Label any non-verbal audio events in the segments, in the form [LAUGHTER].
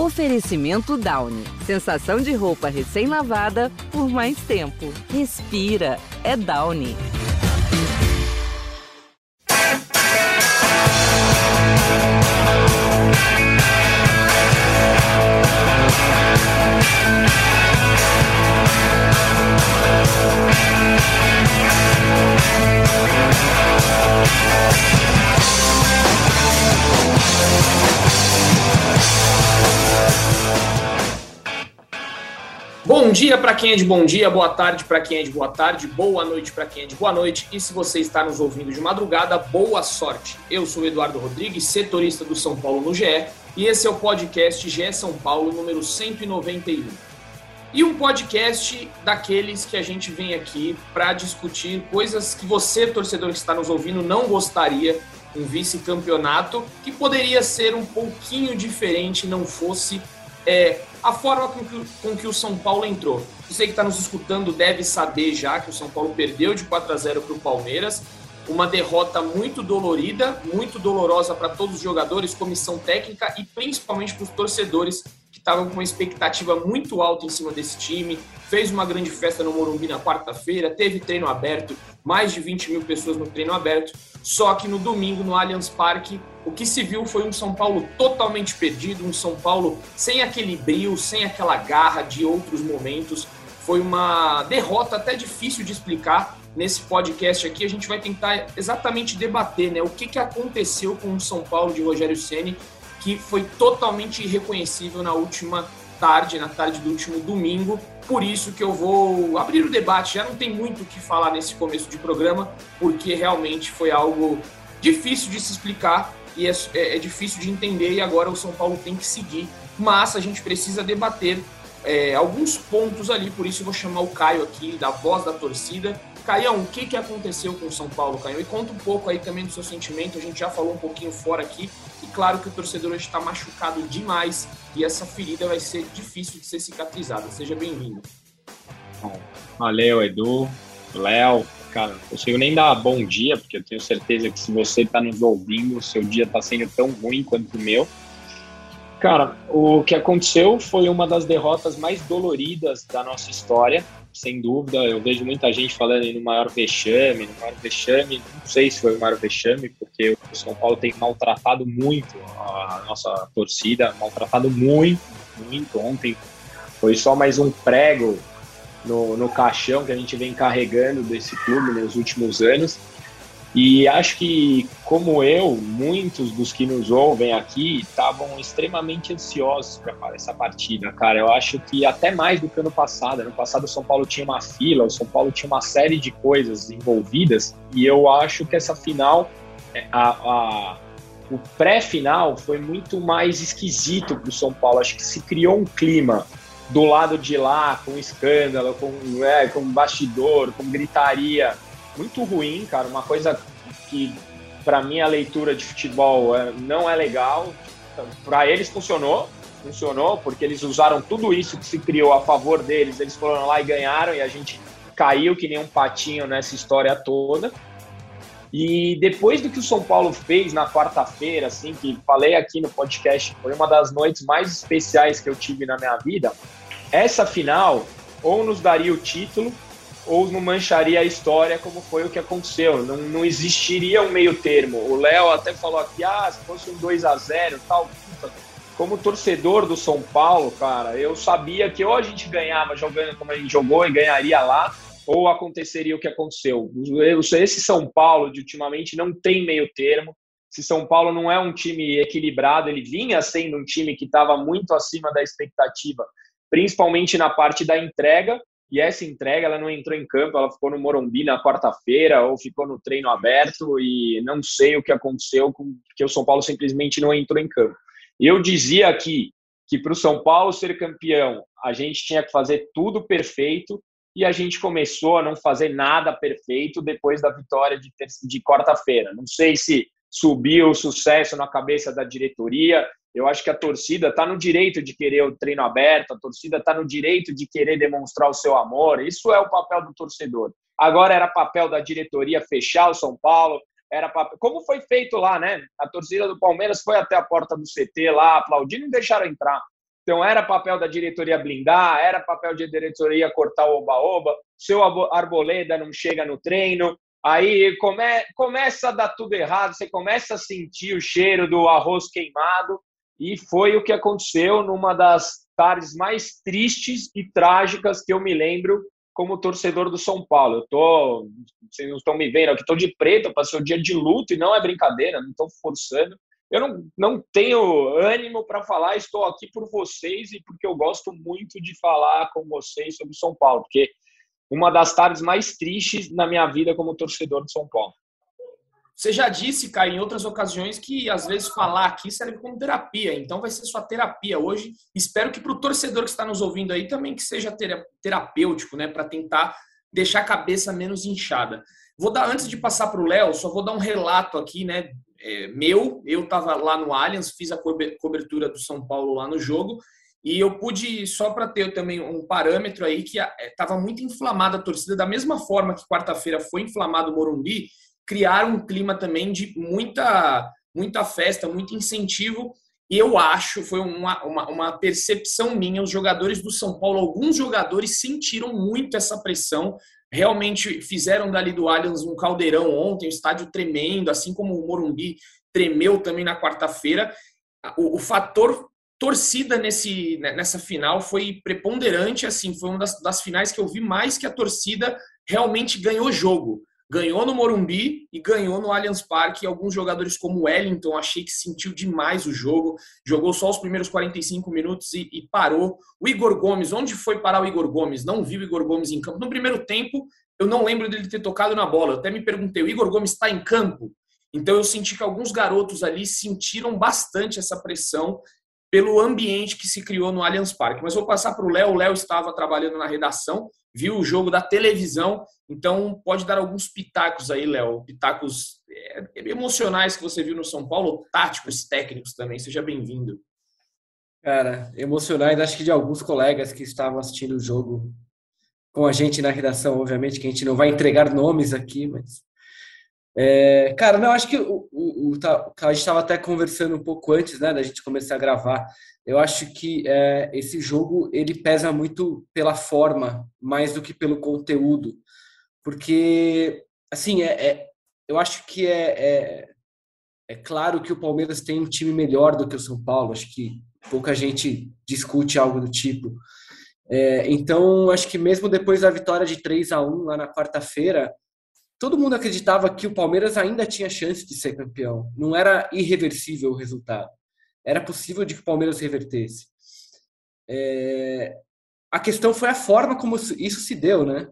Oferecimento Downy. Sensação de roupa recém-lavada por mais tempo. Respira. É Downy. Bom dia para quem é de bom dia, boa tarde para quem é de boa tarde, boa noite para quem é de boa noite. E se você está nos ouvindo de madrugada, boa sorte. Eu sou Eduardo Rodrigues, setorista do São Paulo no GE, e esse é o podcast GE São Paulo número 191. E um podcast daqueles que a gente vem aqui para discutir coisas que você, torcedor que está nos ouvindo, não gostaria. Um vice-campeonato que poderia ser um pouquinho diferente, não fosse é, a forma com que, com que o São Paulo entrou. Você que está nos escutando deve saber já que o São Paulo perdeu de 4 a 0 para o Palmeiras. Uma derrota muito dolorida, muito dolorosa para todos os jogadores, comissão técnica e principalmente para os torcedores estavam com uma expectativa muito alta em cima desse time. Fez uma grande festa no Morumbi na quarta-feira, teve treino aberto, mais de 20 mil pessoas no treino aberto. Só que no domingo, no Allianz Parque, o que se viu foi um São Paulo totalmente perdido, um São Paulo sem aquele brilho, sem aquela garra de outros momentos. Foi uma derrota até difícil de explicar. Nesse podcast aqui, a gente vai tentar exatamente debater né, o que, que aconteceu com o São Paulo de Rogério Ceni, que foi totalmente irreconhecível na última tarde, na tarde do último domingo. Por isso que eu vou abrir o debate. Já não tem muito o que falar nesse começo de programa, porque realmente foi algo difícil de se explicar e é, é, é difícil de entender. E agora o São Paulo tem que seguir. Mas a gente precisa debater é, alguns pontos ali. Por isso eu vou chamar o Caio aqui, da voz da torcida. Caião, o que, que aconteceu com o São Paulo, Caio? E conta um pouco aí também do seu sentimento. A gente já falou um pouquinho fora aqui claro que o torcedor hoje está machucado demais e essa ferida vai ser difícil de ser cicatrizada. Seja bem-vindo. Valeu, Edu, Léo. Cara, não consigo nem dar bom dia, porque eu tenho certeza que se você está nos ouvindo, seu dia está sendo tão ruim quanto o meu. Cara, o que aconteceu foi uma das derrotas mais doloridas da nossa história sem dúvida. Eu vejo muita gente falando no maior vexame, no maior vexame. Não sei se foi o maior vexame, porque o São Paulo tem maltratado muito a nossa torcida, maltratado muito, muito. Ontem foi só mais um prego no, no caixão que a gente vem carregando desse clube nos últimos anos. E acho que, como eu, muitos dos que nos ouvem aqui estavam extremamente ansiosos para essa partida, cara. Eu acho que até mais do que ano passado. Ano passado o São Paulo tinha uma fila, o São Paulo tinha uma série de coisas envolvidas, e eu acho que essa final, é, a, a o pré-final foi muito mais esquisito para o São Paulo. Acho que se criou um clima do lado de lá, com escândalo, com, é, com bastidor, com gritaria muito ruim, cara. Uma coisa que, para mim, a leitura de futebol é, não é legal. Para eles funcionou, funcionou, porque eles usaram tudo isso que se criou a favor deles, eles foram lá e ganharam, e a gente caiu que nem um patinho nessa história toda. E depois do que o São Paulo fez na quarta-feira, assim, que falei aqui no podcast, foi uma das noites mais especiais que eu tive na minha vida. Essa final ou nos daria o título ou não mancharia a história como foi o que aconteceu. Não, não existiria um meio termo. O Léo até falou aqui, ah, se fosse um 2 a 0 tal. Como torcedor do São Paulo, cara, eu sabia que ou a gente ganhava jogando como a gente jogou e ganharia lá, ou aconteceria o que aconteceu. Esse São Paulo de ultimamente não tem meio termo. Se São Paulo não é um time equilibrado, ele vinha sendo um time que estava muito acima da expectativa, principalmente na parte da entrega, e essa entrega ela não entrou em campo, ela ficou no Morumbi na quarta-feira ou ficou no treino aberto e não sei o que aconteceu porque o São Paulo simplesmente não entrou em campo. Eu dizia aqui que para o São Paulo ser campeão a gente tinha que fazer tudo perfeito e a gente começou a não fazer nada perfeito depois da vitória de, de quarta-feira. Não sei se subiu o sucesso na cabeça da diretoria, eu acho que a torcida está no direito de querer o treino aberto, a torcida está no direito de querer demonstrar o seu amor. Isso é o papel do torcedor. Agora era papel da diretoria fechar o São Paulo, era papel... como foi feito lá, né? A torcida do Palmeiras foi até a porta do CT lá, aplaudindo e deixaram entrar. Então era papel da diretoria blindar, era papel da diretoria cortar o oba-oba, seu arboleda não chega no treino, aí come, começa a dar tudo errado, você começa a sentir o cheiro do arroz queimado, e foi o que aconteceu numa das tardes mais tristes e trágicas que eu me lembro como torcedor do São Paulo. Eu tô, vocês não estão me vendo aqui, estou de preto, passei o dia de luto e não é brincadeira, não estou forçando. Eu não, não tenho ânimo para falar, estou aqui por vocês e porque eu gosto muito de falar com vocês sobre São Paulo, porque uma das tardes mais tristes na minha vida como torcedor de São Paulo. Você já disse, Caio, em outras ocasiões que às vezes falar aqui serve como terapia. Então vai ser sua terapia hoje. Espero que para o torcedor que está nos ouvindo aí também que seja terapêutico, né? Para tentar deixar a cabeça menos inchada. Vou dar, antes de passar para o Léo, só vou dar um relato aqui, né? É, meu, eu estava lá no Allianz, fiz a cobertura do São Paulo lá no jogo. E eu pude, só para ter também um parâmetro aí, que estava é, muito inflamada a torcida, da mesma forma que quarta-feira foi inflamado o Morumbi, criar um clima também de muita, muita festa, muito incentivo. E eu acho, foi uma, uma, uma, percepção minha, os jogadores do São Paulo, alguns jogadores sentiram muito essa pressão, realmente fizeram dali do Allianz um caldeirão ontem, o estádio tremendo, assim como o Morumbi tremeu também na quarta-feira. O, o, fator torcida nesse, né, nessa final foi preponderante, assim, foi uma das, das finais que eu vi mais que a torcida realmente ganhou jogo ganhou no Morumbi e ganhou no Allianz Parque. Alguns jogadores como Wellington, achei que sentiu demais o jogo, jogou só os primeiros 45 minutos e, e, parou. O Igor Gomes, onde foi parar o Igor Gomes? Não vi o Igor Gomes em campo. No primeiro tempo, eu não lembro dele ter tocado na bola. Eu até me perguntei, o Igor Gomes está em campo? Então eu senti que alguns garotos ali sentiram bastante essa pressão pelo ambiente que se criou no Allianz Parque. Mas vou passar para o Léo. O Léo estava trabalhando na redação viu o jogo da televisão, então pode dar alguns pitacos aí, Léo, pitacos é, emocionais que você viu no São Paulo, táticos, técnicos também. Seja bem-vindo. Cara, emocionais, acho que de alguns colegas que estavam assistindo o jogo com a gente na redação, obviamente que a gente não vai entregar nomes aqui, mas é, cara, não, acho que o, o, o, tá, a gente estava até conversando um pouco antes, né, da gente começar a gravar. Eu acho que é, esse jogo ele pesa muito pela forma, mais do que pelo conteúdo, porque assim é, é eu acho que é, é, é claro que o Palmeiras tem um time melhor do que o São Paulo. Acho que pouca gente discute algo do tipo. É, então, acho que mesmo depois da vitória de 3 a 1 lá na quarta-feira, todo mundo acreditava que o Palmeiras ainda tinha chance de ser campeão. Não era irreversível o resultado. Era possível de que o Palmeiras revertesse. É... A questão foi a forma como isso se deu, né?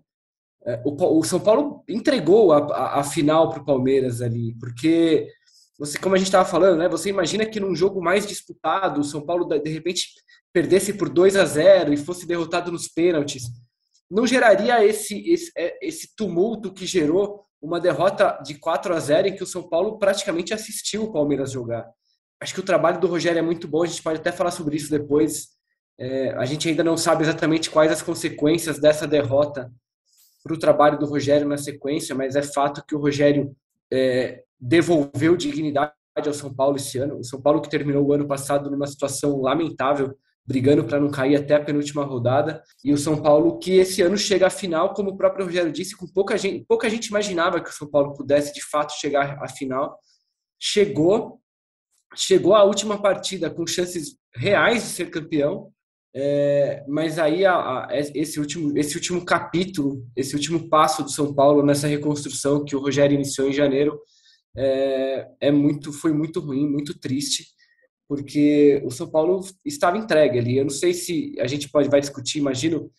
É, o, São Paulo entregou a, a, a final para o Palmeiras ali, porque você, como a gente estava falando, né? Você imagina que num jogo mais disputado, o São Paulo de repente perdesse por 2 a 0 e fosse derrotado nos pênaltis não geraria esse, esse, é, esse tumulto que gerou uma derrota de 4 a 0 em que o São Paulo praticamente assistiu o Palmeiras jogar. Acho que o trabalho do Rogério é muito bom, a gente pode até falar sobre isso depois. É, a gente ainda não sabe exatamente quais as consequências dessa derrota para o trabalho do Rogério na sequência, mas é fato que o Rogério é, devolveu dignidade ao São Paulo esse ano. O São Paulo que terminou o ano passado numa situação lamentável brigando para não cair até a penúltima rodada. E o São Paulo que esse ano chega à final, como o próprio Rogério disse, com pouca gente, pouca gente imaginava que o São Paulo pudesse de fato chegar à final. Chegou, chegou à última partida com chances reais de ser campeão. É, mas aí a, a, esse último esse último capítulo, esse último passo do São Paulo nessa reconstrução que o Rogério iniciou em janeiro é, é muito foi muito ruim, muito triste porque o São Paulo estava entregue ali. Eu não sei se a gente pode vai discutir, imagino,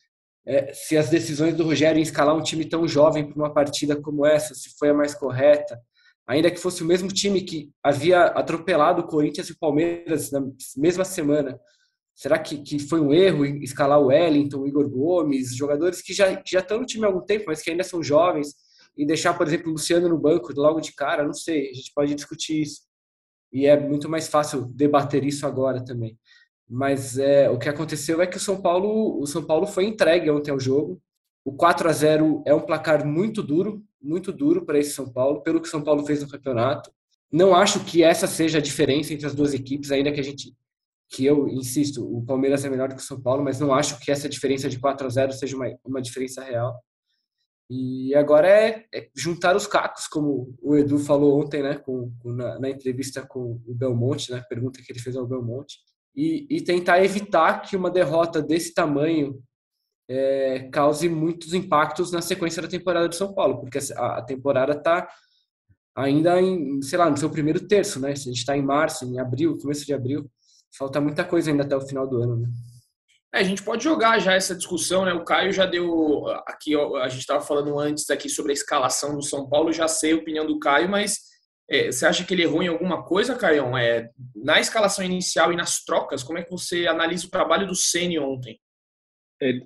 é, se as decisões do Rogério em escalar um time tão jovem para uma partida como essa, se foi a mais correta, ainda que fosse o mesmo time que havia atropelado o Corinthians e o Palmeiras na mesma semana. Será que, que foi um erro escalar o Wellington, o Igor Gomes, jogadores que já, que já estão no time há algum tempo, mas que ainda são jovens, e deixar, por exemplo, o Luciano no banco logo de cara? Não sei, a gente pode discutir isso e é muito mais fácil debater isso agora também. Mas é, o que aconteceu é que o São Paulo, o São Paulo foi entregue ontem ao jogo. O 4 a 0 é um placar muito duro, muito duro para esse São Paulo, pelo que o São Paulo fez no campeonato. Não acho que essa seja a diferença entre as duas equipes, ainda que a gente que eu insisto, o Palmeiras é melhor que o São Paulo, mas não acho que essa diferença de 4 a 0 seja uma, uma diferença real. E agora é, é juntar os cacos, como o Edu falou ontem, né, com, na, na, entrevista com o Belmonte, né, pergunta que ele fez ao Belmonte, e, e tentar evitar que uma derrota desse tamanho é, cause muitos impactos na sequência da temporada de São Paulo, porque a, a temporada está ainda em, sei lá, no seu primeiro terço, né? A gente está em março, em abril, começo de abril, falta muita coisa ainda até o final do ano, né? É, a gente pode jogar já essa discussão, né? O Caio já deu aqui, a gente estava falando antes aqui sobre a escalação do São Paulo, já sei a opinião do Caio, mas é, você acha que ele errou em alguma coisa, Caio? É, na escalação inicial e nas trocas, como é que você analisa o trabalho do Ceni ontem?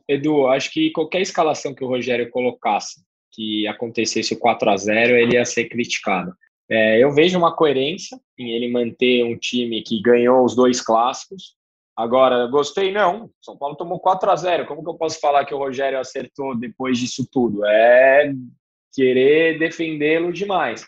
Edu, acho que qualquer escalação que o Rogério colocasse que acontecesse o 4 a 0 ele ia ser criticado. É, eu vejo uma coerência em ele manter um time que ganhou os dois clássicos, Agora, gostei não. São Paulo tomou 4 a 0 Como que eu posso falar que o Rogério acertou depois disso tudo? É querer defendê-lo demais.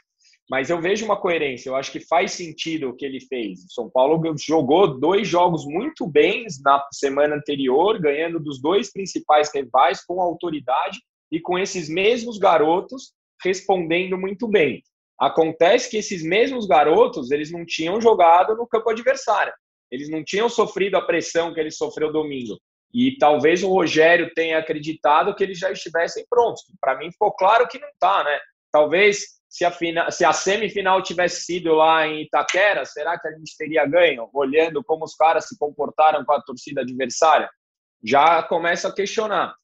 Mas eu vejo uma coerência. Eu acho que faz sentido o que ele fez. O São Paulo jogou dois jogos muito bem na semana anterior, ganhando dos dois principais rivais com autoridade e com esses mesmos garotos respondendo muito bem. Acontece que esses mesmos garotos, eles não tinham jogado no campo adversário. Eles não tinham sofrido a pressão que ele sofreu domingo. E talvez o Rogério tenha acreditado que eles já estivessem prontos. Para mim ficou claro que não está, né? Talvez se a, fina, se a semifinal tivesse sido lá em Itaquera, será que a gente teria ganho? Olhando como os caras se comportaram com a torcida adversária, já começa a questionar.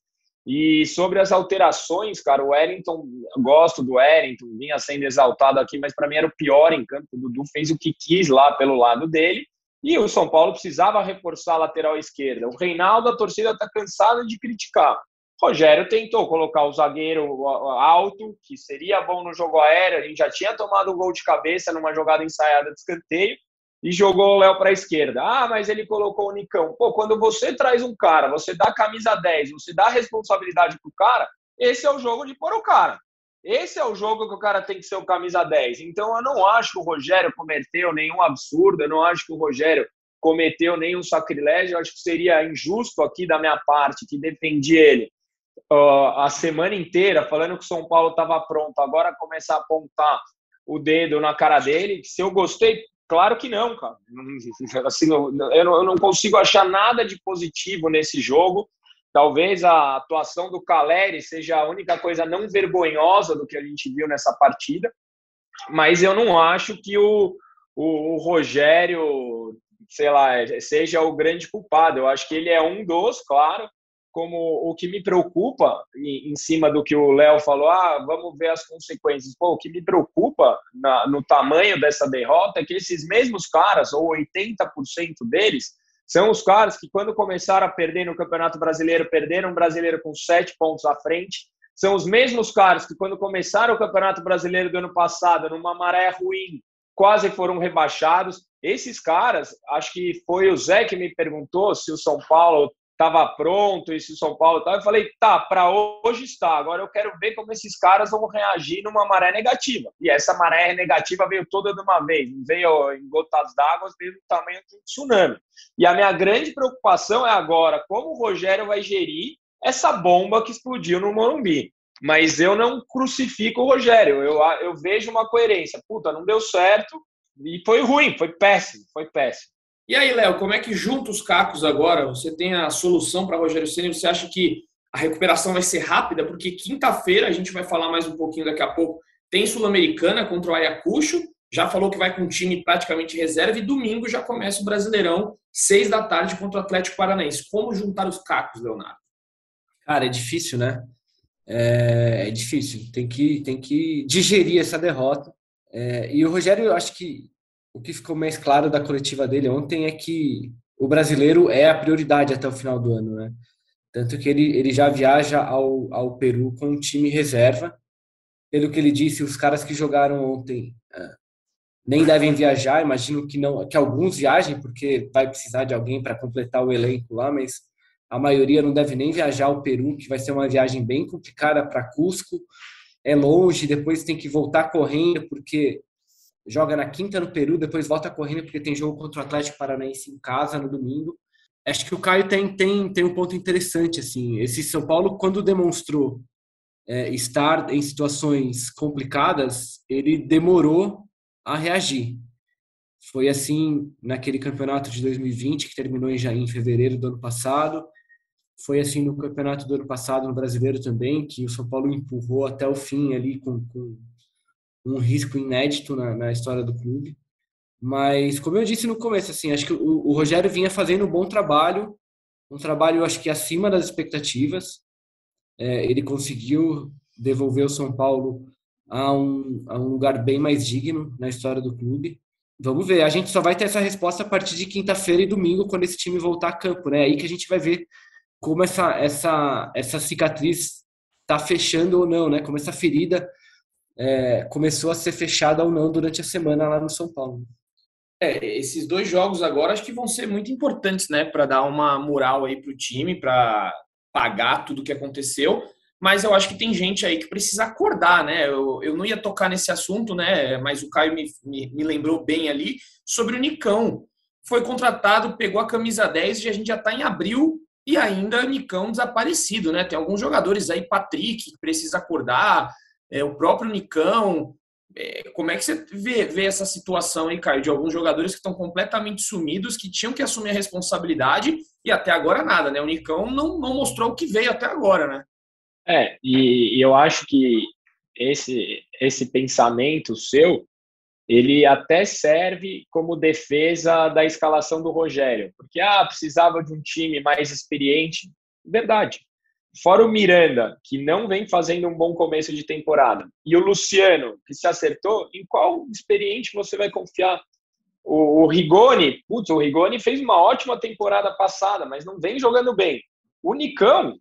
E sobre as alterações, cara, o Wellington, gosto do Wellington, vinha sendo exaltado aqui, mas para mim era o pior em campo. O Dudu fez o que quis lá pelo lado dele. E o São Paulo precisava reforçar a lateral esquerda. O Reinaldo, a torcida está cansada de criticar. Rogério tentou colocar o zagueiro alto, que seria bom no jogo aéreo. A gente já tinha tomado um gol de cabeça numa jogada ensaiada de escanteio e jogou o Léo para a esquerda. Ah, mas ele colocou o Nicão. Pô, quando você traz um cara, você dá camisa 10, você dá responsabilidade pro cara, esse é o jogo de pôr o cara. Esse é o jogo que o cara tem que ser o camisa 10. Então eu não acho que o Rogério cometeu nenhum absurdo, eu não acho que o Rogério cometeu nenhum sacrilégio, eu acho que seria injusto aqui da minha parte, que defendi ele uh, a semana inteira, falando que o São Paulo estava pronto, agora começar a apontar o dedo na cara dele. Se eu gostei, claro que não, cara. [LAUGHS] Assim, eu, eu não consigo achar nada de positivo nesse jogo. Talvez a atuação do Caleri seja a única coisa não vergonhosa do que a gente viu nessa partida, mas eu não acho que o, o, o Rogério, sei lá, seja o grande culpado. Eu acho que ele é um dos, claro, como o que me preocupa, em, cima do que o Léo falou, ah, vamos ver as consequências. Pô, o que me preocupa na, no tamanho dessa derrota é que esses mesmos caras, ou 80% deles, são os caras que, quando começaram a perder no Campeonato Brasileiro, perderam o brasileiro com sete pontos à frente. São os mesmos caras que, quando começaram o Campeonato Brasileiro do ano passado, numa maré ruim, quase foram rebaixados. Esses caras, acho que foi o Zé que me perguntou se o São Paulo estava pronto, e se o São Paulo estava. Eu falei, tá, para hoje está. Agora eu quero ver como esses caras vão reagir numa maré negativa. E essa maré negativa veio toda de uma vez, veio em gotas d'água, veio do tamanho de um tsunami. E a minha grande preocupação é agora como o Rogério vai gerir essa bomba que explodiu no Morumbi. Mas eu não crucifico o Rogério, eu, eu vejo uma coerência. Puta, não deu certo e foi ruim, foi péssimo, foi péssimo. E aí, Léo, como é que junta os cacos agora? Você tem a solução para Rogério Ceni? Você acha que a recuperação vai ser rápida? Porque quinta-feira, a gente vai falar mais um pouquinho daqui a pouco, tem Sul-Americana contra o Ayacucho, já falou que vai com um time praticamente reserva e domingo já começa o Brasileirão, seis da tarde contra o Atlético Paranaense. Como juntar os cacos, Leonardo? Cara, é difícil, né? É, é difícil. Tem que, tem que digerir essa derrota. É, e o Rogério, eu acho que o que ficou mais claro da coletiva dele ontem é que o brasileiro é a prioridade até o final do ano, né? Tanto que ele, ele já viaja ao, ao Peru com um time reserva. Pelo que ele disse, os caras que jogaram ontem uh, nem devem viajar. Imagino que não, que alguns viajem, porque vai precisar de alguém para completar o elenco lá, mas a maioria não deve nem viajar ao Peru, que vai ser uma viagem bem complicada para Cusco. É longe, depois tem que voltar correndo, porque joga na quinta no Peru, depois volta correndo porque tem jogo contra o Atlético Paranaense em casa no domingo. Acho que o Caio tem, tem, tem um ponto interessante, assim, esse São Paulo, quando demonstrou é, estar em situações complicadas, ele demorou a reagir. Foi assim naquele campeonato de 2020, que terminou em, em fevereiro do ano passado, foi assim no campeonato do ano passado, no brasileiro também, que o São Paulo empurrou até o fim ali com, com um risco inédito na, na, história do clube. Mas, como eu disse no começo, assim, acho que o, o, Rogério vinha fazendo um bom trabalho, um trabalho, acho que acima das expectativas. É, ele conseguiu devolver o São Paulo a um, a um lugar bem mais digno na história do clube. Vamos ver, a gente só vai ter essa resposta a partir de quinta-feira e domingo, quando esse time voltar a campo, né? É aí que a gente vai ver como essa, essa, essa cicatriz está fechando ou não, né? Como essa ferida é, começou a ser fechada ou não durante a semana lá no São Paulo. É, esses dois jogos agora acho que vão ser muito importantes, né, para dar uma moral aí para o time, para pagar tudo o que aconteceu. Mas eu acho que tem gente aí que precisa acordar, né? Eu, eu não ia tocar nesse assunto, né? Mas o Caio me, me, me lembrou bem ali sobre o Nicão. Foi contratado, pegou a camisa 10 e a gente já está em abril e ainda Nicão desaparecido, né? Tem alguns jogadores aí, Patrick, que precisa acordar, é, o próprio Nicão. É, como é que você vê, vê essa situação aí, Caio, de alguns jogadores que estão completamente sumidos, que tinham que assumir a responsabilidade e até agora nada, né? O Nicão não, não mostrou o que veio até agora, né? É, e, e eu acho que esse, esse pensamento seu, ele até serve como defesa da escalação do Rogério, porque ah, precisava de um time mais experiente. Verdade. Fora o Miranda, que não vem fazendo um bom começo de temporada, e o Luciano, que se acertou, em qual experiente você vai confiar? O, o Rigoni, putz, o Rigoni fez uma ótima temporada passada, mas não vem jogando bem. O Nicão,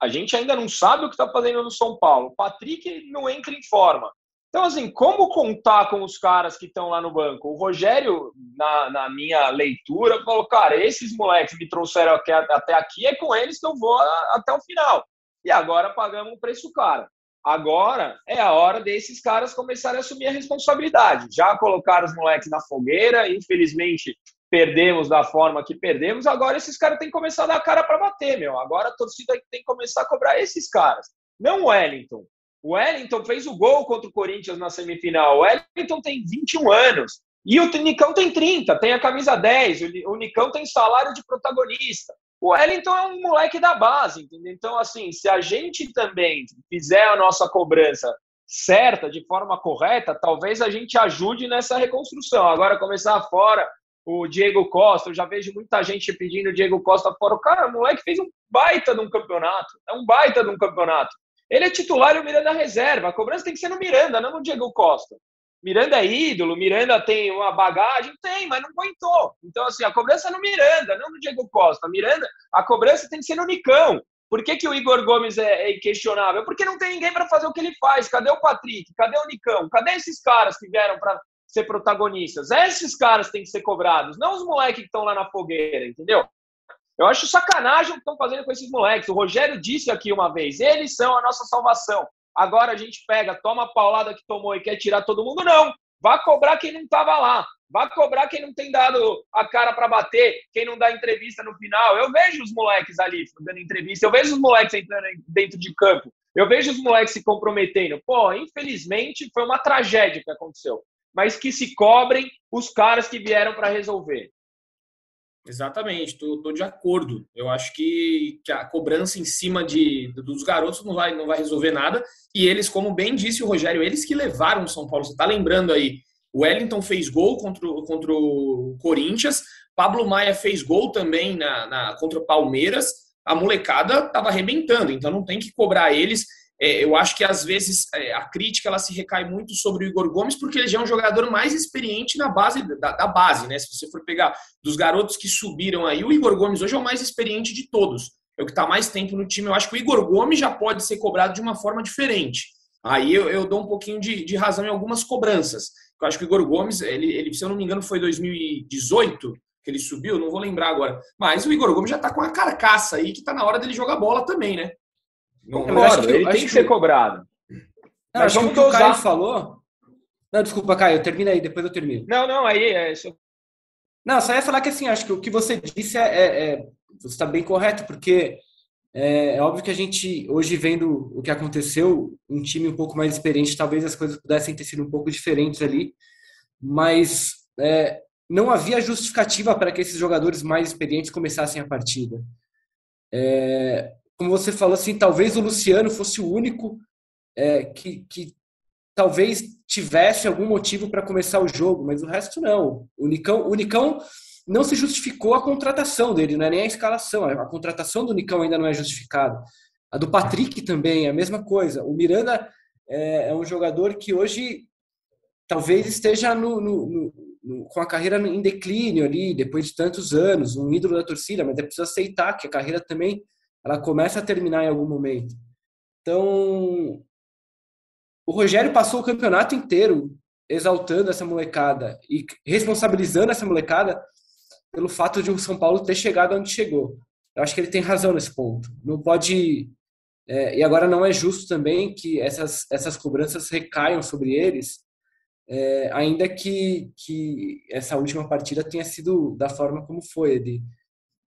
a gente ainda não sabe o que está fazendo no São Paulo. O Patrick não entra em forma. Então, assim, como contar com os caras que estão lá no banco? O Rogério, na, na, minha leitura, falou: cara, esses moleques me trouxeram até aqui, é com eles que eu vou até o final. E agora pagamos um preço caro. Agora é a hora desses caras começarem a assumir a responsabilidade. Já colocaram os moleques na fogueira, infelizmente perdemos da forma que perdemos. Agora esses caras têm que começar a dar a cara para bater, meu. Agora a torcida tem que começar a cobrar esses caras. Não o Wellington. O Wellington fez o gol contra o Corinthians na semifinal. O Wellington tem 21 anos. E o Nicão tem 30, tem a camisa 10. O Nicão tem salário de protagonista. O Wellington é um moleque da base, entendeu? Então, assim, se a gente também fizer a nossa cobrança certa, de forma correta, talvez a gente ajude nessa reconstrução. Agora, começar fora o Diego Costa, eu já vejo muita gente pedindo o Diego Costa fora. O cara, o moleque fez um baita de um campeonato. É um baita de um campeonato. Ele é titular e o Miranda é reserva. A cobrança tem que ser no Miranda, não no Diego Costa. Miranda é ídolo, Miranda tem uma bagagem, tem, mas não aguentou. Então, assim, a cobrança é no Miranda, não no Diego Costa. Miranda, a cobrança tem que ser no Nicão. Por que, que o Igor Gomes é, é inquestionável? Porque não tem ninguém para fazer o que ele faz. Cadê o Patrick? Cadê o Nicão? Cadê esses caras que vieram para ser protagonistas? Esses caras têm que ser cobrados, não os moleques que estão lá na fogueira, entendeu? Eu acho sacanagem o que estão fazendo com esses moleques. O Rogério disse aqui uma vez: eles são a nossa salvação. Agora a gente pega, toma a paulada que tomou e quer tirar todo mundo. Não. Vá cobrar quem não estava lá. Vá cobrar quem não tem dado a cara para bater, quem não dá entrevista no final. Eu vejo os moleques ali dando entrevista, eu vejo os moleques entrando dentro de campo, eu vejo os moleques se comprometendo. Pô, infelizmente foi uma tragédia que aconteceu. Mas que se cobrem os caras que vieram para resolver. Exatamente, estou de acordo. Eu acho que, que a cobrança em cima de, dos garotos não vai, não vai resolver nada. E eles, como bem disse o Rogério, eles que levaram o São Paulo. Você está lembrando aí, o Wellington fez gol contra, contra o Corinthians, Pablo Maia fez gol também na, na contra o Palmeiras. A molecada estava arrebentando, então não tem que cobrar eles é, eu acho que às vezes é, a crítica ela se recai muito sobre o Igor Gomes porque ele já é um jogador mais experiente na base da, da, base, né? Se você for pegar dos garotos que subiram aí, o Igor Gomes hoje é o mais experiente de todos. É o que está mais tempo no time. Eu acho que o Igor Gomes já pode ser cobrado de uma forma diferente. Aí eu, eu dou um pouquinho de, de, razão em algumas cobranças. Eu acho que o Igor Gomes, ele, ele, se eu não me engano, foi 2018 que ele subiu, não vou lembrar agora. Mas o Igor Gomes já está com a carcaça aí que está na hora dele jogar bola também, né? Concordo, ele tem que, que ser cobrado. Não, Mas vamos que o Caio falou. Não, desculpa, Caio, termina aí, depois eu termino. Não, não, aí é isso. Não, só ia falar que assim, acho que o que você disse é, é, é você está bem correto, porque é, é, óbvio que a gente, hoje vendo o que aconteceu, um time um pouco mais experiente, talvez as coisas pudessem ter sido um pouco diferentes ali, mas é, não havia justificativa para que esses jogadores mais experientes começassem a partida. É, como você falou, assim, talvez o Luciano fosse o único é, que, que talvez tivesse algum motivo para começar o jogo, mas o resto não. O Nicão, o Nicão não se justificou a contratação dele, não é nem a escalação. A contratação do Nicão ainda não é justificada. A do Patrick também a mesma coisa. O Miranda é, é um jogador que hoje talvez esteja no, no, no, com a carreira em declínio ali, depois de tantos anos, um ídolo da torcida, mas é preciso aceitar que a carreira também ela começa a terminar em algum momento. Então, o Rogério passou o campeonato inteiro exaltando essa molecada e responsabilizando essa molecada pelo fato de o São Paulo ter chegado onde chegou. Eu acho que ele tem razão nesse ponto. Não pode. É, e agora não é justo também que essas, essas cobranças recaiam sobre eles, é, ainda que, que essa última partida tenha sido da forma como foi. Ele,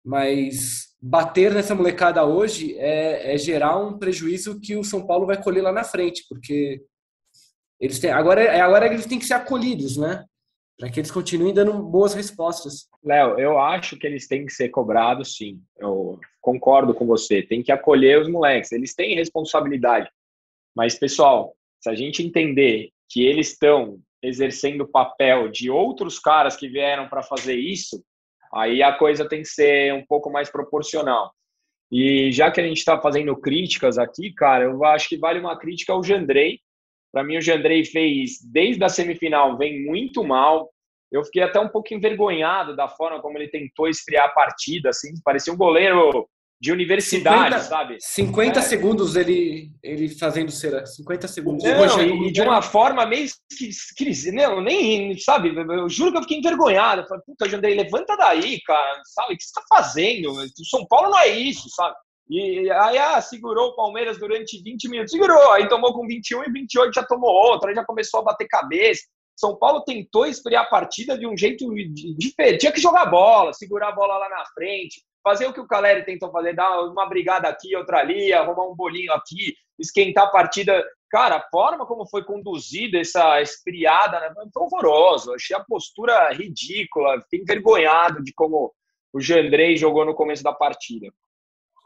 mas bater nessa molecada hoje é, é, gerar um prejuízo que o São Paulo vai colher lá na frente, porque eles têm agora agora eles têm que ser acolhidos, né? Para que eles continuem dando boas respostas. Léo, eu acho que eles têm que ser cobrados, sim. Eu concordo com você. Tem que acolher os moleques. Eles têm responsabilidade. Mas pessoal, se a gente entender que eles estão exercendo o papel de outros caras que vieram para fazer isso, Aí a coisa tem que ser um pouco mais proporcional. E já que a gente está fazendo críticas aqui, cara, eu acho que vale uma crítica ao Jandrei. Para mim, o Jandrei fez, desde a semifinal, vem muito mal. Eu fiquei até um pouco envergonhado da forma como ele tentou esfriar a partida, assim, parecia um goleiro de universidade, 50, sabe? 50 é. segundos ele, ele fazendo cera. 50 segundos. Não, e, e de uma forma meio que, que não, nem, sabe? Eu juro que eu fiquei envergonhado. Eu falei, puta, Jandrei, levanta daí, cara, sabe? O que você tá fazendo? O São Paulo não é isso, sabe? E aí, ah, segurou o Palmeiras durante 20 minutos. Segurou, aí tomou com 21 e 28 já tomou outra, aí já começou a bater cabeça. São Paulo tentou esfriar a partida de um jeito diferente. Tinha que jogar bola, segurar a bola lá na frente, fazer o que o Caleri tentou fazer, dar uma brigada aqui, outra ali, arrumar um bolinho aqui, esquentar a partida. Cara, a forma como foi conduzida essa esfriada né, foi horroroso. Achei a postura ridícula, fiquei envergonhado de como o Jandrei jogou no começo da partida.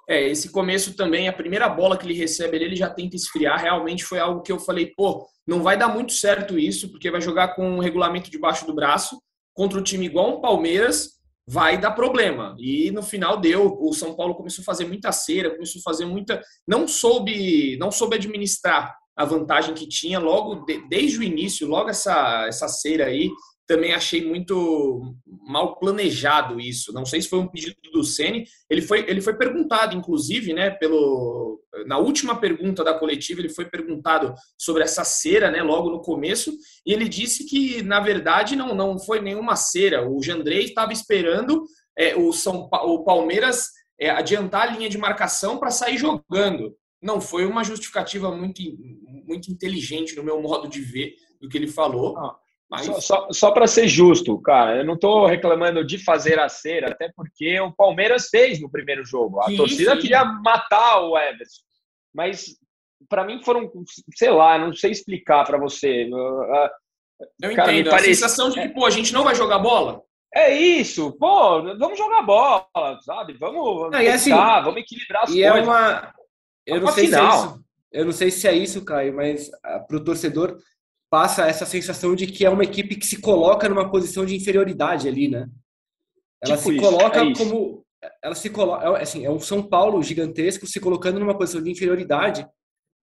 É, esse começo também, a primeira bola que ele recebe ele já tenta esfriar. Realmente foi algo que eu falei, pô, não vai dar muito certo isso, porque vai jogar com o regulamento debaixo do braço contra um time igual um Palmeiras, vai dar problema. E no final deu. O São Paulo começou a fazer muita cera, começou a fazer muita. Não soube, não soube administrar a vantagem que tinha logo de, desde o início, logo essa, essa cera aí também achei muito mal planejado isso. Não sei se foi um pedido do Ceni. Ele foi, ele foi perguntado, inclusive, né, pelo na última pergunta da coletiva, ele foi perguntado sobre essa cera, né, logo no começo, e ele disse que na verdade não não foi nenhuma cera. O Jandrei estava esperando é, o São o Palmeiras é, adiantar a linha de marcação para sair jogando. Não foi uma justificativa muito muito inteligente no meu modo de ver do que ele falou. Ah mas... Só, só, só para ser justo, cara, eu não estou reclamando de fazer a cera, até porque o Palmeiras fez no primeiro jogo. A sim, torcida sim. queria matar o Everson. Mas para mim foram, sei lá, não sei explicar para você. Eu cara, entendo. Parece... A sensação de que, pô, a gente não vai jogar bola. É isso, pô, vamos jogar bola, sabe? Vamos, vamos, assim, vamos equilibrar as e é coisas. É uma... Eu não, sei se é isso, eu não sei se é isso, Caio, mas ah, para o torcedor passa essa sensação de que é uma equipe que se coloca numa posição de inferioridade ali, né? Ela tipo se isso, coloca é como ela se coloca, é, assim, é um São Paulo gigantesco se colocando numa posição de inferioridade,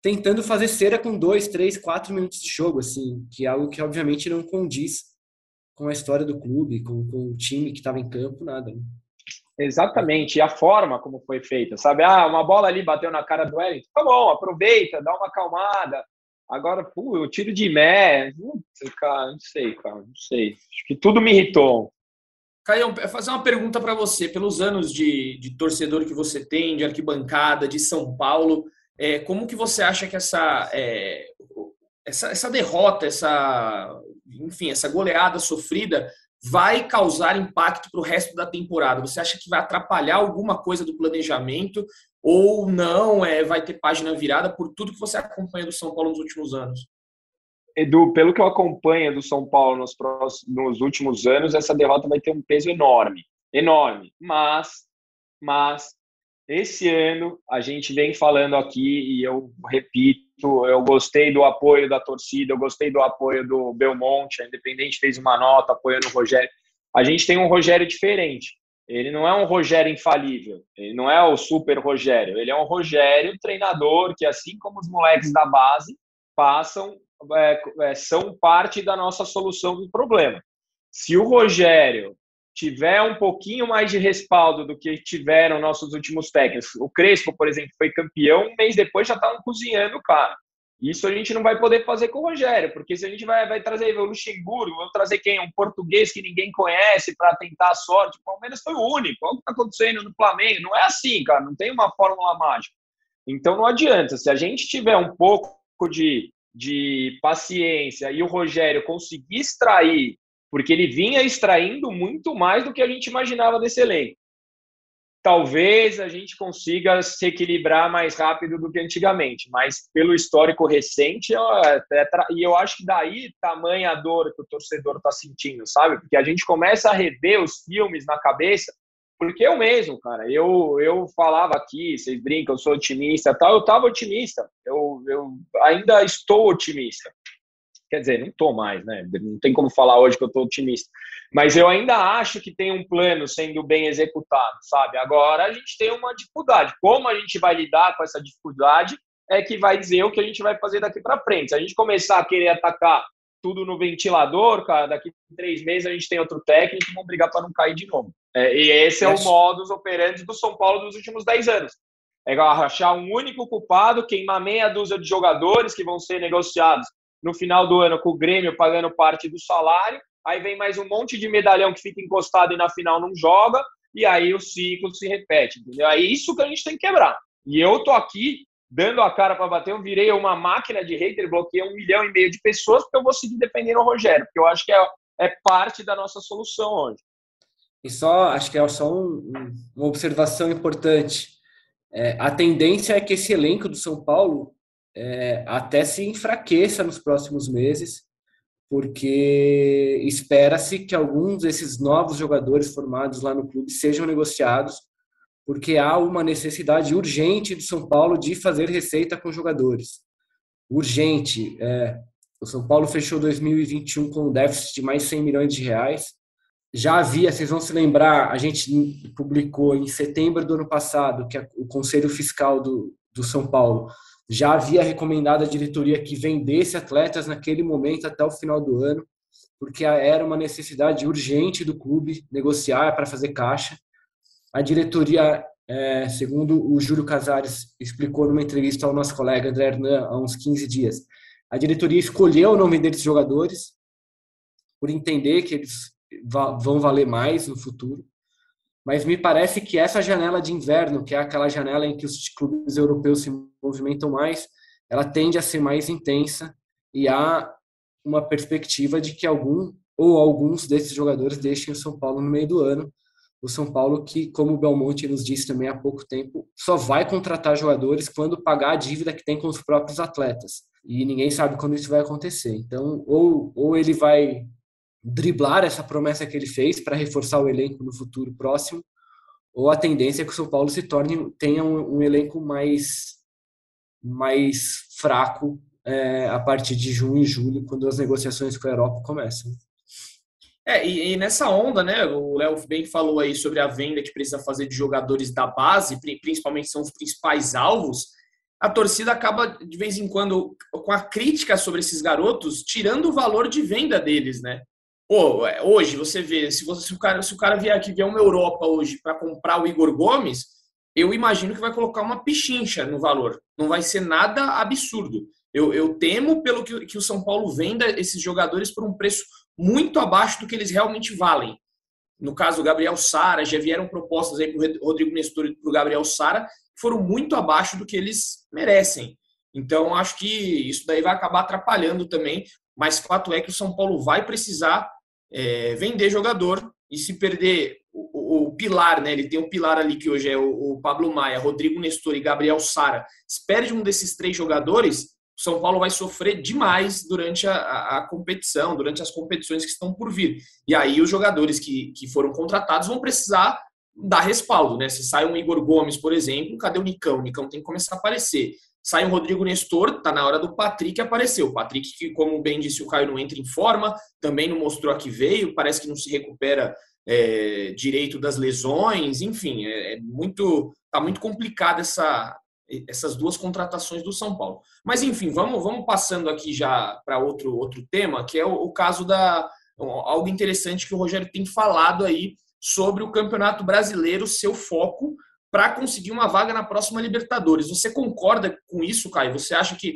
tentando fazer cera com dois, três, quatro minutos de jogo, assim, que é algo que obviamente não condiz com a história do clube, com, com o time que estava em campo, nada. Né? Exatamente, e a forma como foi feita, sabe? Ah, uma bola ali bateu na cara do Wellington, tá bom, aproveita, dá uma acalmada, Agora, pô, o tiro de mé, cara, não sei, cara, não sei. Acho que tudo me irritou. Caio, fazer uma pergunta para você. Pelos anos de, de, torcedor que você tem, de arquibancada, de São Paulo, é, como que você acha que essa, é, essa, essa derrota, essa, enfim, essa goleada sofrida vai causar impacto para o resto da temporada? Você acha que vai atrapalhar alguma coisa do planejamento ou não? É, vai ter página virada por tudo que você acompanha do São Paulo nos últimos anos? Edu, pelo que eu acompanho do São Paulo nos, próximos, nos últimos anos, essa derrota vai ter um peso enorme, enorme. Mas, mas esse ano a gente vem falando aqui e eu repito, eu gostei do apoio da torcida, eu gostei do apoio do Belmonte, a Independente fez uma nota apoiando o Rogério. A gente tem um Rogério diferente. Ele não é um Rogério infalível, ele não é o super Rogério, ele é um Rogério treinador que, assim como os moleques da base, passam, é, é, são parte da nossa solução do problema. Se o Rogério tiver um pouquinho mais de respaldo do que tiveram nossos últimos técnicos, o Crespo, por exemplo, foi campeão, um mês depois já estavam cozinhando, cara. Isso a gente não vai poder fazer com o Rogério, porque se a gente vai, vai trazer o Luxemburgo, vamos trazer quem? Um português que ninguém conhece para tentar a sorte. O Palmeiras foi o único. Olha o que está acontecendo no Flamengo. Não é assim, cara. Não tem uma fórmula mágica. Então não adianta. Se a gente tiver um pouco de, de paciência e o Rogério conseguir extrair, porque ele vinha extraindo muito mais do que a gente imaginava desse elenco talvez a gente consiga se equilibrar mais rápido do que antigamente, mas pelo histórico recente, é, é, e eu acho que daí tamanha a dor que o torcedor está sentindo, sabe? Porque a gente começa a rever os filmes na cabeça, porque eu mesmo, cara, eu, eu falava aqui, vocês brincam, eu sou otimista tal, eu estava otimista, eu, eu ainda estou otimista. Quer dizer, não estou mais, né? Não tem como falar hoje que eu estou otimista. Mas eu ainda acho que tem um plano sendo bem executado, sabe? Agora a gente tem uma dificuldade. Como a gente vai lidar com essa dificuldade é que vai dizer o que a gente vai fazer daqui para frente. Se a gente começar a querer atacar tudo no ventilador, cara, daqui três meses a gente tem outro técnico e vamos brigar para não cair de novo. É, e esse é o modus operandi do São Paulo dos últimos dez anos. É achar um único culpado, queimar meia dúzia de jogadores que vão ser negociados no final do ano com o Grêmio pagando parte do salário, aí vem mais um monte de medalhão que fica encostado e na final não joga, e aí o ciclo se repete, entendeu? É isso que a gente tem que quebrar. E eu tô aqui dando a cara para bater, eu virei uma máquina de hater, bloqueei um milhão e meio de pessoas, porque eu vou seguir defendendo o Rogério, porque eu acho que é, é parte da nossa solução hoje. E só, acho que é só um, uma observação importante. É, a tendência é que esse elenco do São Paulo é, até se enfraqueça nos próximos meses, porque espera-se que alguns desses novos jogadores formados lá no clube sejam negociados, porque há uma necessidade urgente do São Paulo de fazer receita com jogadores. Urgente. É, o São Paulo fechou 2021 com um déficit de mais 100 milhões de reais. Já havia, vocês vão se lembrar, a gente publicou em setembro do ano passado que o Conselho Fiscal do, do São Paulo já havia recomendado à diretoria que vendesse atletas naquele momento até o final do ano, porque era uma necessidade urgente do clube negociar para fazer caixa. A diretoria, é, segundo o Júlio Casares explicou numa entrevista ao nosso colega André Hernan há uns 15 dias, a diretoria escolheu o nome desses jogadores por entender que eles vão valer mais no futuro mas me parece que essa janela de inverno, que é aquela janela em que os clubes europeus se movimentam mais, ela tende a ser mais intensa e há uma perspectiva de que algum ou alguns desses jogadores deixem o São Paulo no meio do ano. O São Paulo, que, como o Belmonte nos disse também há pouco tempo, só vai contratar jogadores quando pagar a dívida que tem com os próprios atletas. E ninguém sabe quando isso vai acontecer. Então, ou, ou ele vai driblar essa promessa que ele fez para reforçar o elenco no futuro próximo, ou a tendência é que o São Paulo se torne tenha um, um elenco mais mais fraco é, a partir de junho e julho, quando as negociações com a Europa começam. É, e, e nessa onda, né, o Léo bem falou aí sobre a venda que precisa fazer de jogadores da base, principalmente são os principais alvos, a torcida acaba, de vez em quando, com a crítica sobre esses garotos, tirando o valor de venda deles, né? É, hoje você vê, se, você, se, o, cara, se o cara vier aqui vier uma Europa hoje para comprar o Igor Gomes, eu imagino que vai colocar uma pichincha no valor. Não vai ser nada absurdo. Eu, eu temo pelo que, que o São Paulo venda esses jogadores por um preço muito abaixo do que eles realmente valem. No caso, o Gabriel Sara, já vieram propostas aí para o Rodrigo Nestor e para o Gabriel Sara, foram muito abaixo do que eles merecem. Então, acho que isso daí vai acabar atrapalhando também. Mas fato é que o São Paulo vai precisar é, vender jogador e se perder o, o, o, pilar, né? Ele tem um pilar ali que hoje é o, o Pablo Maia, Rodrigo Nestor e Gabriel Sara. Se perde um desses três jogadores, o São Paulo vai sofrer demais durante a, a, competição, durante as competições que estão por vir. E aí os jogadores que, que foram contratados vão precisar dar respaldo, né? Se sai um Igor Gomes, por exemplo, cadê o Nicão? O Nicão tem que começar a aparecer. Sai o Rodrigo Nestor, tá na hora do Patrick aparecer. O Patrick, que, como bem disse o Caio, não entra em forma, também não mostrou a que veio, parece que não se recupera é, direito das lesões, enfim, é, é muito. tá muito complicada essa, essas duas contratações do São Paulo. Mas enfim, vamos, vamos passando aqui já para outro, outro tema, que é o, o, caso da. algo interessante que o Rogério tem falado aí sobre o Campeonato Brasileiro, seu foco para conseguir uma vaga na próxima Libertadores. Você concorda com isso, Caio? Você acha que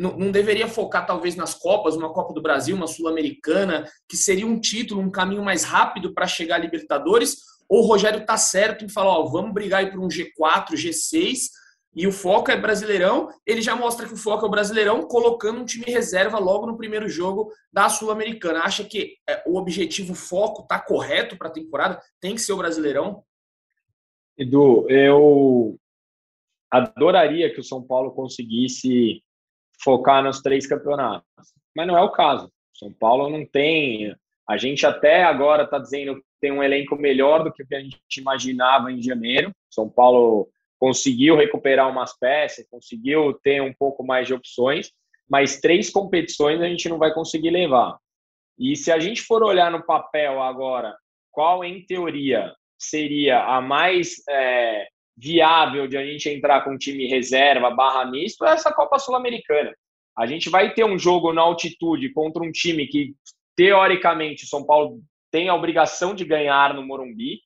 não deveria focar talvez nas Copas, uma Copa do Brasil, uma Sul-Americana, que seria um título, um caminho mais rápido para chegar à Libertadores? Ou o Rogério está certo em falar, ó, vamos brigar aí por um G4, G6, e o foco é Brasileirão, ele já mostra que o foco é o Brasileirão, colocando um time reserva logo no primeiro jogo da Sul-Americana. Acha que é, o objetivo, o foco está correto para a temporada? Tem que ser o Brasileirão? Edu, eu adoraria que o São Paulo conseguisse focar nos três campeonatos, mas não é o caso. São Paulo não tem. A gente até agora está dizendo que tem um elenco melhor do que o que a gente imaginava em janeiro. São Paulo conseguiu recuperar umas peças, conseguiu ter um pouco mais de opções, mas três competições a gente não vai conseguir levar. E se a gente for olhar no papel agora, qual em teoria seria a mais é, viável de a gente entrar com time reserva barra misto é essa Copa Sul-Americana. A gente vai ter um jogo na altitude contra um time que, teoricamente, o São Paulo tem a obrigação de ganhar no Morumbi,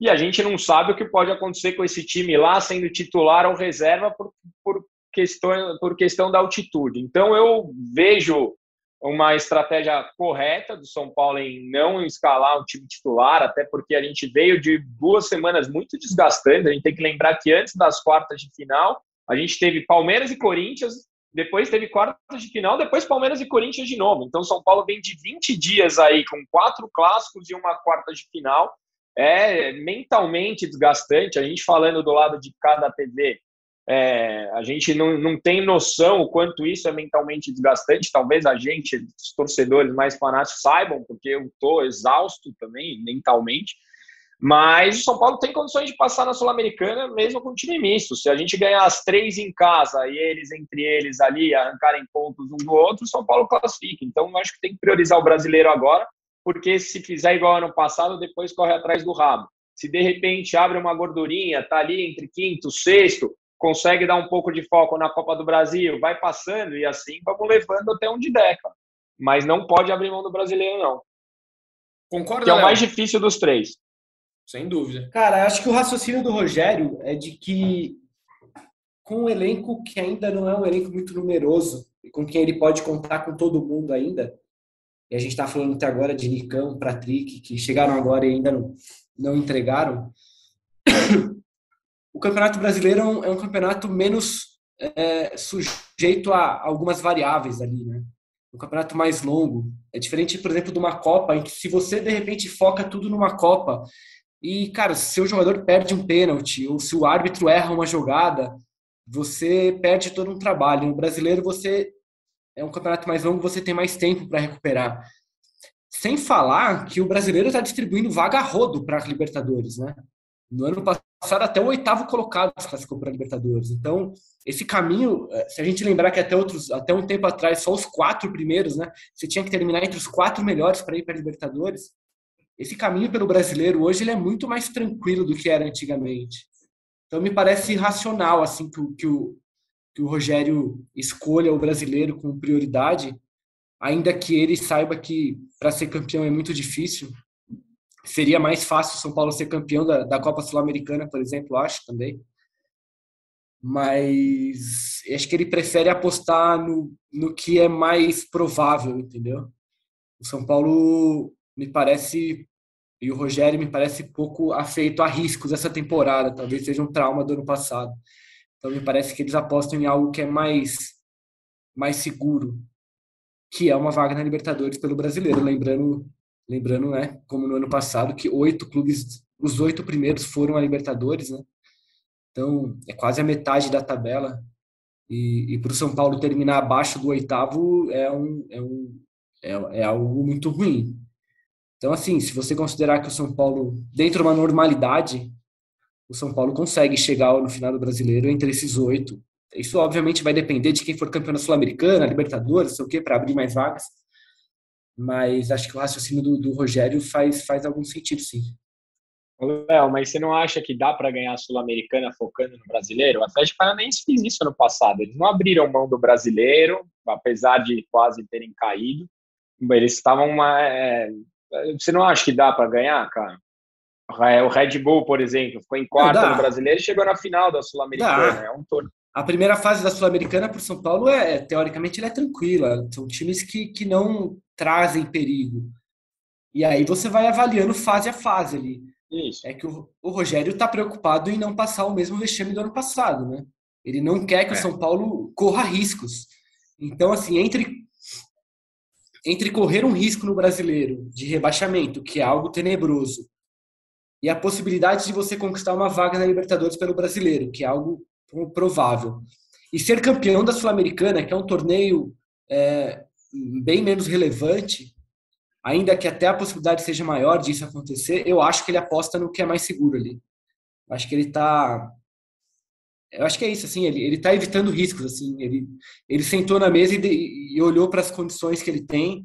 e a gente não sabe o que pode acontecer com esse time lá sendo titular ou reserva por, por, questão, por questão da altitude. Então eu vejo uma estratégia correta do São Paulo em não escalar o time titular, até porque a gente veio de duas semanas muito desgastantes. A gente tem que lembrar que antes das quartas de final, a gente teve Palmeiras e Corinthians, depois teve quartas de final, depois Palmeiras e Corinthians de novo. Então, São Paulo vem de 20 dias aí com quatro clássicos e uma quarta de final. É mentalmente desgastante. A gente falando do lado de cada TV, é, a gente não, não tem noção o quanto isso é mentalmente desgastante. Talvez a gente, os torcedores mais fanáticos, saibam, porque eu estou exausto também mentalmente. Mas o São Paulo tem condições de passar na Sul-Americana mesmo com time misto. Se a gente ganhar as três em casa e eles entre eles ali arrancarem pontos um do outro, o São Paulo classifica. Então, acho que tem que priorizar o brasileiro agora, porque se fizer igual ano passado, depois corre atrás do rabo. Se de repente abre uma gordurinha, tá ali entre quinto, sexto, consegue dar um pouco de foco na Copa do Brasil, vai passando e assim vamos levando até onde der, cara. Mas não pode abrir mão do brasileiro, não. Concorda, Que é o mais difícil dos três. Sem dúvida. Cara, acho que o raciocínio do Rogério é de que com um elenco que ainda não é um elenco muito numeroso e com quem ele pode contar com todo mundo ainda, e a gente está falando até agora de Nicão, Patrick, que chegaram agora e ainda não, não entregaram, o Campeonato Brasileiro é um, é um campeonato menos é, sujeito a algumas variáveis ali, né? Um campeonato mais longo. É diferente, por exemplo, de uma Copa, em que se você de repente foca tudo numa Copa e, cara, se o jogador perde um pênalti ou se o árbitro erra uma jogada, você perde todo um trabalho. No brasileiro, você é um campeonato mais longo, você tem mais tempo para recuperar. Sem falar que o brasileiro está distribuindo vaga rodo para Libertadores, né? No ano passado, até o oitavo colocado se classificou para a Libertadores. Então, esse caminho, eh, se a gente lembrar que até, outros, até um tempo atrás, só os quatro primeiros, né? Você tinha que terminar entre os quatro melhores para ir para a Libertadores. Esse caminho pelo brasileiro hoje ele é muito mais tranquilo do que era antigamente. Então, me parece racional assim que, que, o, que o Rogério escolha o brasileiro com prioridade, ainda que ele saiba que para ser campeão é muito difícil Seria mais fácil o São Paulo ser campeão da, da Copa Sul-Americana, por exemplo, acho também. Mas acho que ele prefere apostar no, no que é mais provável, entendeu? O São Paulo me parece e o Rogério me parece pouco afeito a riscos essa temporada, talvez seja um trauma do ano passado. Então me parece que eles apostam em algo que é mais mais seguro, que é uma vaga na Libertadores pelo Brasileiro, lembrando lembrando, né, como no ano passado que oito clubes, os oito primeiros foram a Libertadores, né? Então é quase a metade da tabela e, e para o São Paulo terminar abaixo do oitavo é um, é um é, é algo muito ruim. Então, assim, se você considerar que o São Paulo, dentro de uma normalidade, o São Paulo consegue chegar no final do brasileiro entre esses oito. Isso, obviamente, vai depender de quem for campeão da Sul-Americana, Libertadores, sei o quê, para abrir mais vagas. Mas acho que o raciocínio do, do Rogério faz, faz algum sentido, sim. Léo, mas você não acha que dá para ganhar a Sul-Americana focando no brasileiro? O Atlético Paranaense fez isso ano passado. Eles não abriram mão do brasileiro, apesar de quase terem caído. Eles estavam. É... Você não acha que dá para ganhar, cara? O Red Bull, por exemplo, ficou em quarto no brasileiro e chegou na final da Sul-Americana. É um torneio. A primeira fase da Sul-Americana para o São Paulo é, teoricamente, ela é tranquila. São times que, que não trazem perigo. E aí você vai avaliando fase a fase ali. Isso. É que o, o Rogério está preocupado em não passar o mesmo vexame do ano passado, né? Ele não quer que é. o São Paulo corra riscos. Então, assim, entre entre correr um risco no brasileiro de rebaixamento, que é algo tenebroso, e a possibilidade de você conquistar uma vaga na Libertadores pelo brasileiro, que é algo provável, e ser campeão da Sul-Americana, que é um torneio é, bem menos relevante, ainda que até a possibilidade seja maior disso acontecer, eu acho que ele aposta no que é mais seguro ali. Acho que ele está eu acho que é isso, assim, ele, ele tá evitando riscos, assim, ele, ele sentou na mesa e, de, e olhou para as condições que ele tem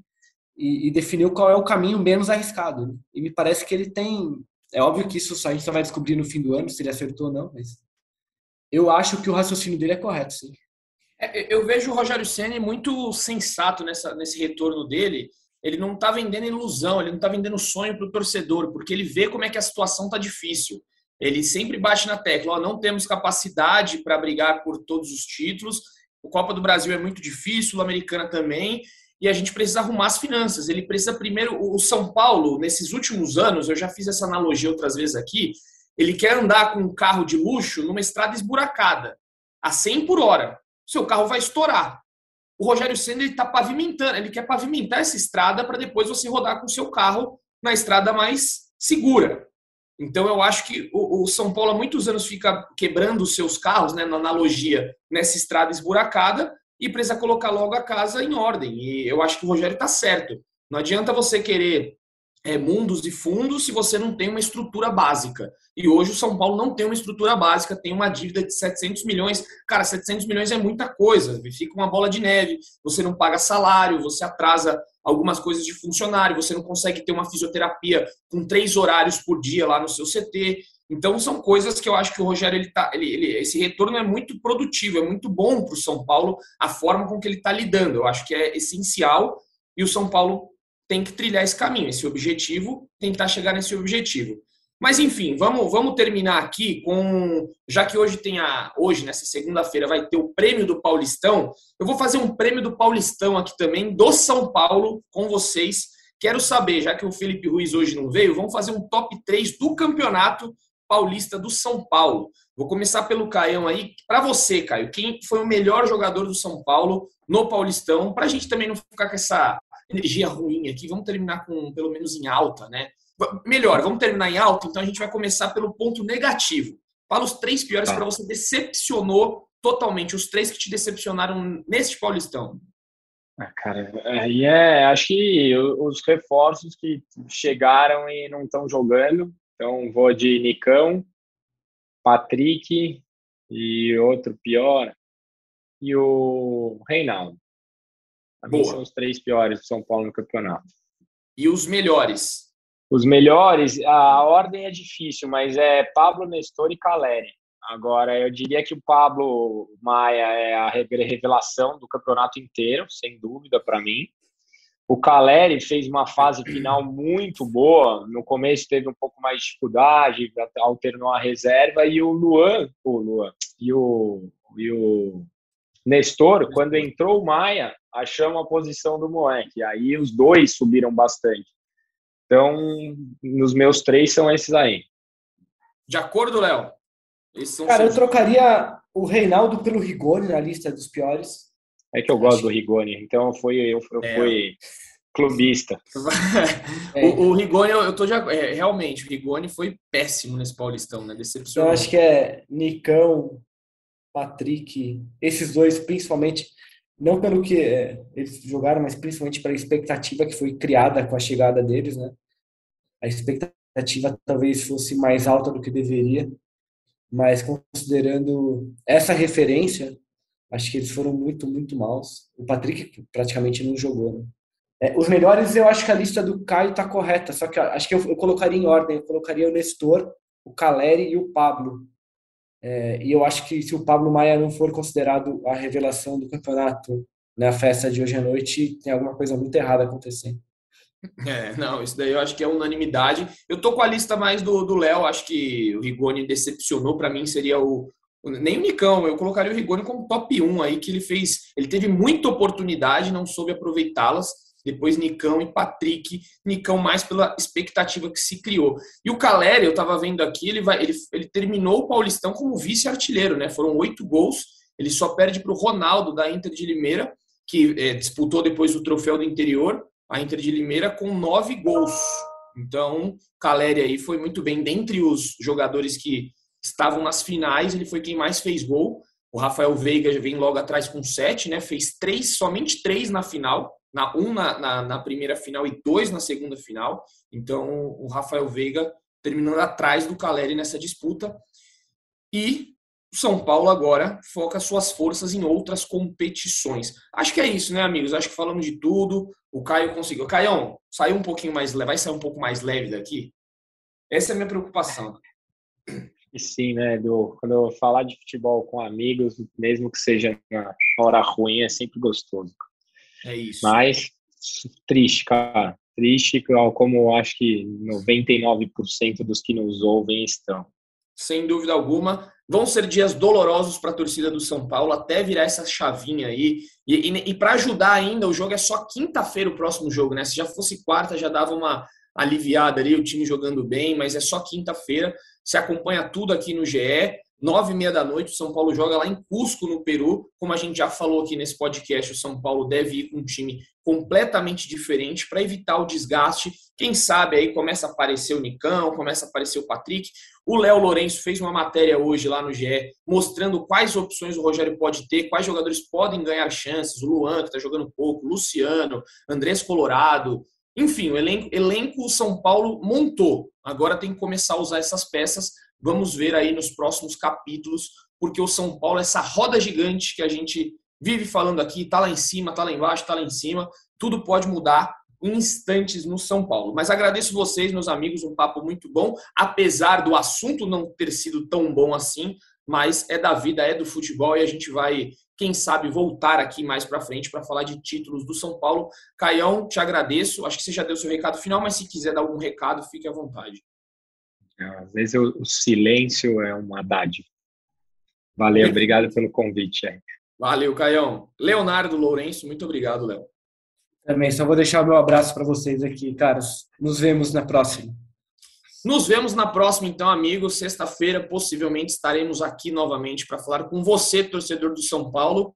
e, e, definiu qual é o caminho menos arriscado. Né? E me parece que ele tem, é óbvio que isso a gente só vai descobrir no fim do ano, se ele acertou ou não, mas eu acho que o raciocínio dele é correto, sim. É, eu vejo o Rogério Senna muito sensato nessa, nesse retorno dele, ele não está vendendo ilusão, ele não está vendendo sonho para o torcedor, porque ele vê como é que a situação está difícil ele sempre bate na tecla, ó, não temos capacidade para brigar por todos os títulos, o Copa do Brasil é muito difícil, o Americana também, e a gente precisa arrumar as finanças. Ele precisa primeiro, o São Paulo, nesses últimos anos, eu já fiz essa analogia outras vezes aqui, ele quer andar com um carro de luxo numa estrada esburacada, a 100 por hora. Seu carro vai estourar. O Rogério Senna está pavimentando, ele quer pavimentar essa estrada para depois você rodar com o seu carro na estrada mais segura. Então, eu acho que o, São Paulo há muitos anos fica quebrando os seus carros, né, na analogia, nessa estrada esburacada, e precisa colocar logo a casa em ordem. E eu acho que o Rogério está certo. Não adianta você querer é, mundos e fundos se você não tem uma estrutura básica. E hoje o São Paulo não tem uma estrutura básica, tem uma dívida de 700 milhões. Cara, 700 milhões é muita coisa, fica uma bola de neve. Você não paga salário, você atrasa algumas coisas de funcionário, você não consegue ter uma fisioterapia com três horários por dia lá no seu CT. Então são coisas que eu acho que o Rogério ele tá, ele, ele esse retorno é muito produtivo, é muito bom para o São Paulo a forma com que ele está lidando. Eu acho que é essencial e o São Paulo tem que trilhar esse caminho, esse objetivo, tentar chegar nesse objetivo. Mas enfim, vamos, vamos terminar aqui com. Já que hoje tem a. Hoje, nessa segunda-feira, vai ter o prêmio do Paulistão. Eu vou fazer um prêmio do Paulistão aqui também, do São Paulo, com vocês. Quero saber, já que o Felipe Ruiz hoje não veio, vamos fazer um top 3 do campeonato paulista do São Paulo. Vou começar pelo Caião aí. Para você, Caio, quem foi o melhor jogador do São Paulo no Paulistão? Para a gente também não ficar com essa energia ruim aqui, vamos terminar com pelo menos em alta, né? Melhor, vamos terminar em alta, então a gente vai começar pelo ponto negativo. Fala os três piores tá. para você decepcionou totalmente, os três que te decepcionaram neste Paulistão. Ah, cara, aí é, acho que os reforços que chegaram e não estão jogando, então vou de Nicão, Patrick e outro pior, e o Reinaldo. Para mim são os três piores do São Paulo no campeonato. E os melhores? Os melhores, a ordem é difícil, mas é Pablo, Nestor e Caleri. Agora, eu diria que o Pablo Maia é a revelação do campeonato inteiro, sem dúvida para mim. O Caleri fez uma fase final muito boa. No começo teve um pouco mais de dificuldade, alternou a reserva. E o Luan, o Luan e o, e o Nestor, quando entrou o Maia, achamos a posição do moleque. Aí os dois subiram bastante. Então, nos meus três são esses aí. De acordo, Léo? Cara, eu trocaria o, Reinaldo pelo Rigoni na lista dos piores. É que eu gosto do Rigoni, então foi, eu, eu é. fui clubista. [LAUGHS] É. o, o, Rigoni, eu, eu tô de, é, realmente, o Rigoni foi péssimo nesse Paulistão, né? Decepcionou. Eu acho que é Nicão, Patrick, esses dois principalmente, não pelo que é, eles jogaram, mas principalmente pela expectativa que foi criada com a chegada deles, né? A expectativa talvez fosse mais alta do que deveria, mas considerando essa referência, acho que eles foram muito, muito maus. O Patrick praticamente não jogou, né? É, os melhores, eu acho que a lista do Caio está correta, só que acho que eu, eu, colocaria em ordem. Eu colocaria o Nestor, o Caleri e o Pablo. É, e eu acho que se o Pablo Maia não for considerado a revelação do campeonato na festa de hoje à noite, tem alguma coisa muito errada acontecendo. É, não, isso daí eu acho que é unanimidade. Eu tô com a lista mais do Léo, acho que o Rigoni decepcionou, para mim seria o, nem o Nicão, eu colocaria o Rigoni como top 1 aí, que ele fez, ele teve muita oportunidade, não soube aproveitá-las, depois Nicão e Patrick, Nicão mais pela expectativa que se criou. E o Caleri, eu estava vendo aqui, ele, vai, ele, ele terminou o Paulistão como vice-artilheiro, né? Foram oito gols, ele só perde para o Ronaldo da Inter de Limeira, que é, disputou depois o troféu do interior, a Inter de Limeira, com nove gols. Então, Caleri aí foi muito bem. Dentre os jogadores que estavam nas finais, ele foi quem mais fez gol. O Rafael Veiga vem logo atrás com sete, né? Fez três, somente três na final na, um na, na, na, primeira final e dois na segunda final. Então, o Rafael Veiga terminando atrás do Caleri nessa disputa. E o São Paulo agora foca suas forças em outras competições. Acho que é isso, né, amigos? Acho que falamos de tudo. O Caio conseguiu. Caião, saiu um pouquinho mais leve. Vai sair um pouco mais leve daqui? Essa é a minha preocupação. E sim, né, Edu? Quando eu falar de futebol com amigos, mesmo que seja na hora ruim, é sempre gostoso. É isso. Mas triste, cara. Triste, como acho que 99% dos que nos ouvem estão. Sem dúvida alguma. Vão ser dias dolorosos para a torcida do São Paulo, até virar essa chavinha aí. E, e, e para ajudar ainda, o jogo é só quinta-feira o próximo jogo, né? Se já fosse quarta, já dava uma aliviada ali, o time jogando bem, mas é só quinta-feira. Se acompanha tudo aqui no GE. Nove e meia da noite, o São Paulo joga lá em Cusco, no Peru. Como a gente já falou aqui nesse podcast, o São Paulo deve ir com um time completamente diferente para evitar o desgaste. Quem sabe aí começa a aparecer o Nicão, começa a aparecer o Patrick. O Léo Lourenço fez uma matéria hoje lá no GE mostrando quais opções o Rogério pode ter, quais jogadores podem ganhar chances. O Luan, que está jogando pouco, o Luciano, Andrés Colorado. Enfim, o elenco, elenco São Paulo montou. Agora tem que começar a usar essas peças Vamos ver aí nos próximos capítulos, porque o São Paulo, essa roda gigante que a gente vive falando aqui, tá lá em cima, tá lá embaixo, tá lá em cima, tudo pode mudar em instantes no São Paulo. Mas agradeço vocês, meus amigos, um papo muito bom, apesar do assunto não ter sido tão bom assim, mas é da vida, é do futebol e a gente vai, quem sabe, voltar aqui mais para frente para falar de títulos do São Paulo. Caião, te agradeço. Acho que você já deu seu recado final, mas se quiser dar algum recado, fique à vontade. Às vezes o, silêncio é uma dádiva. Valeu, obrigado pelo convite. Valeu, Caião. Leonardo Lourenço, muito obrigado, Léo. Também, só vou deixar o meu abraço para vocês aqui, caros. Nos vemos na próxima. Nos vemos na próxima, então, amigos. Sexta-feira, possivelmente, estaremos aqui novamente para falar com você, torcedor do São Paulo,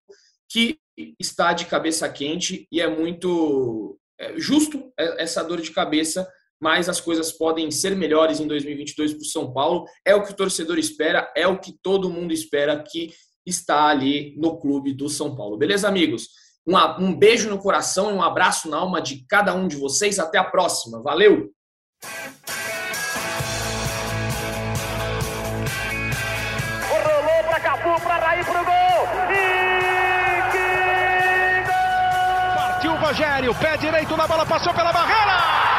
que está de cabeça quente e é muito é, justo essa dor de cabeça mas as coisas podem ser melhores em 2022 para o São Paulo. É o que o torcedor espera, é o que todo mundo espera que está ali no clube do São Paulo. Beleza, amigos? Um, um beijo no coração e um abraço na alma de cada um de vocês. Até a próxima. Valeu! Rolou para Cafu, para Raí, para o gol! E que gol! Partiu o Rogério, pé direito na bola, passou pela barreira!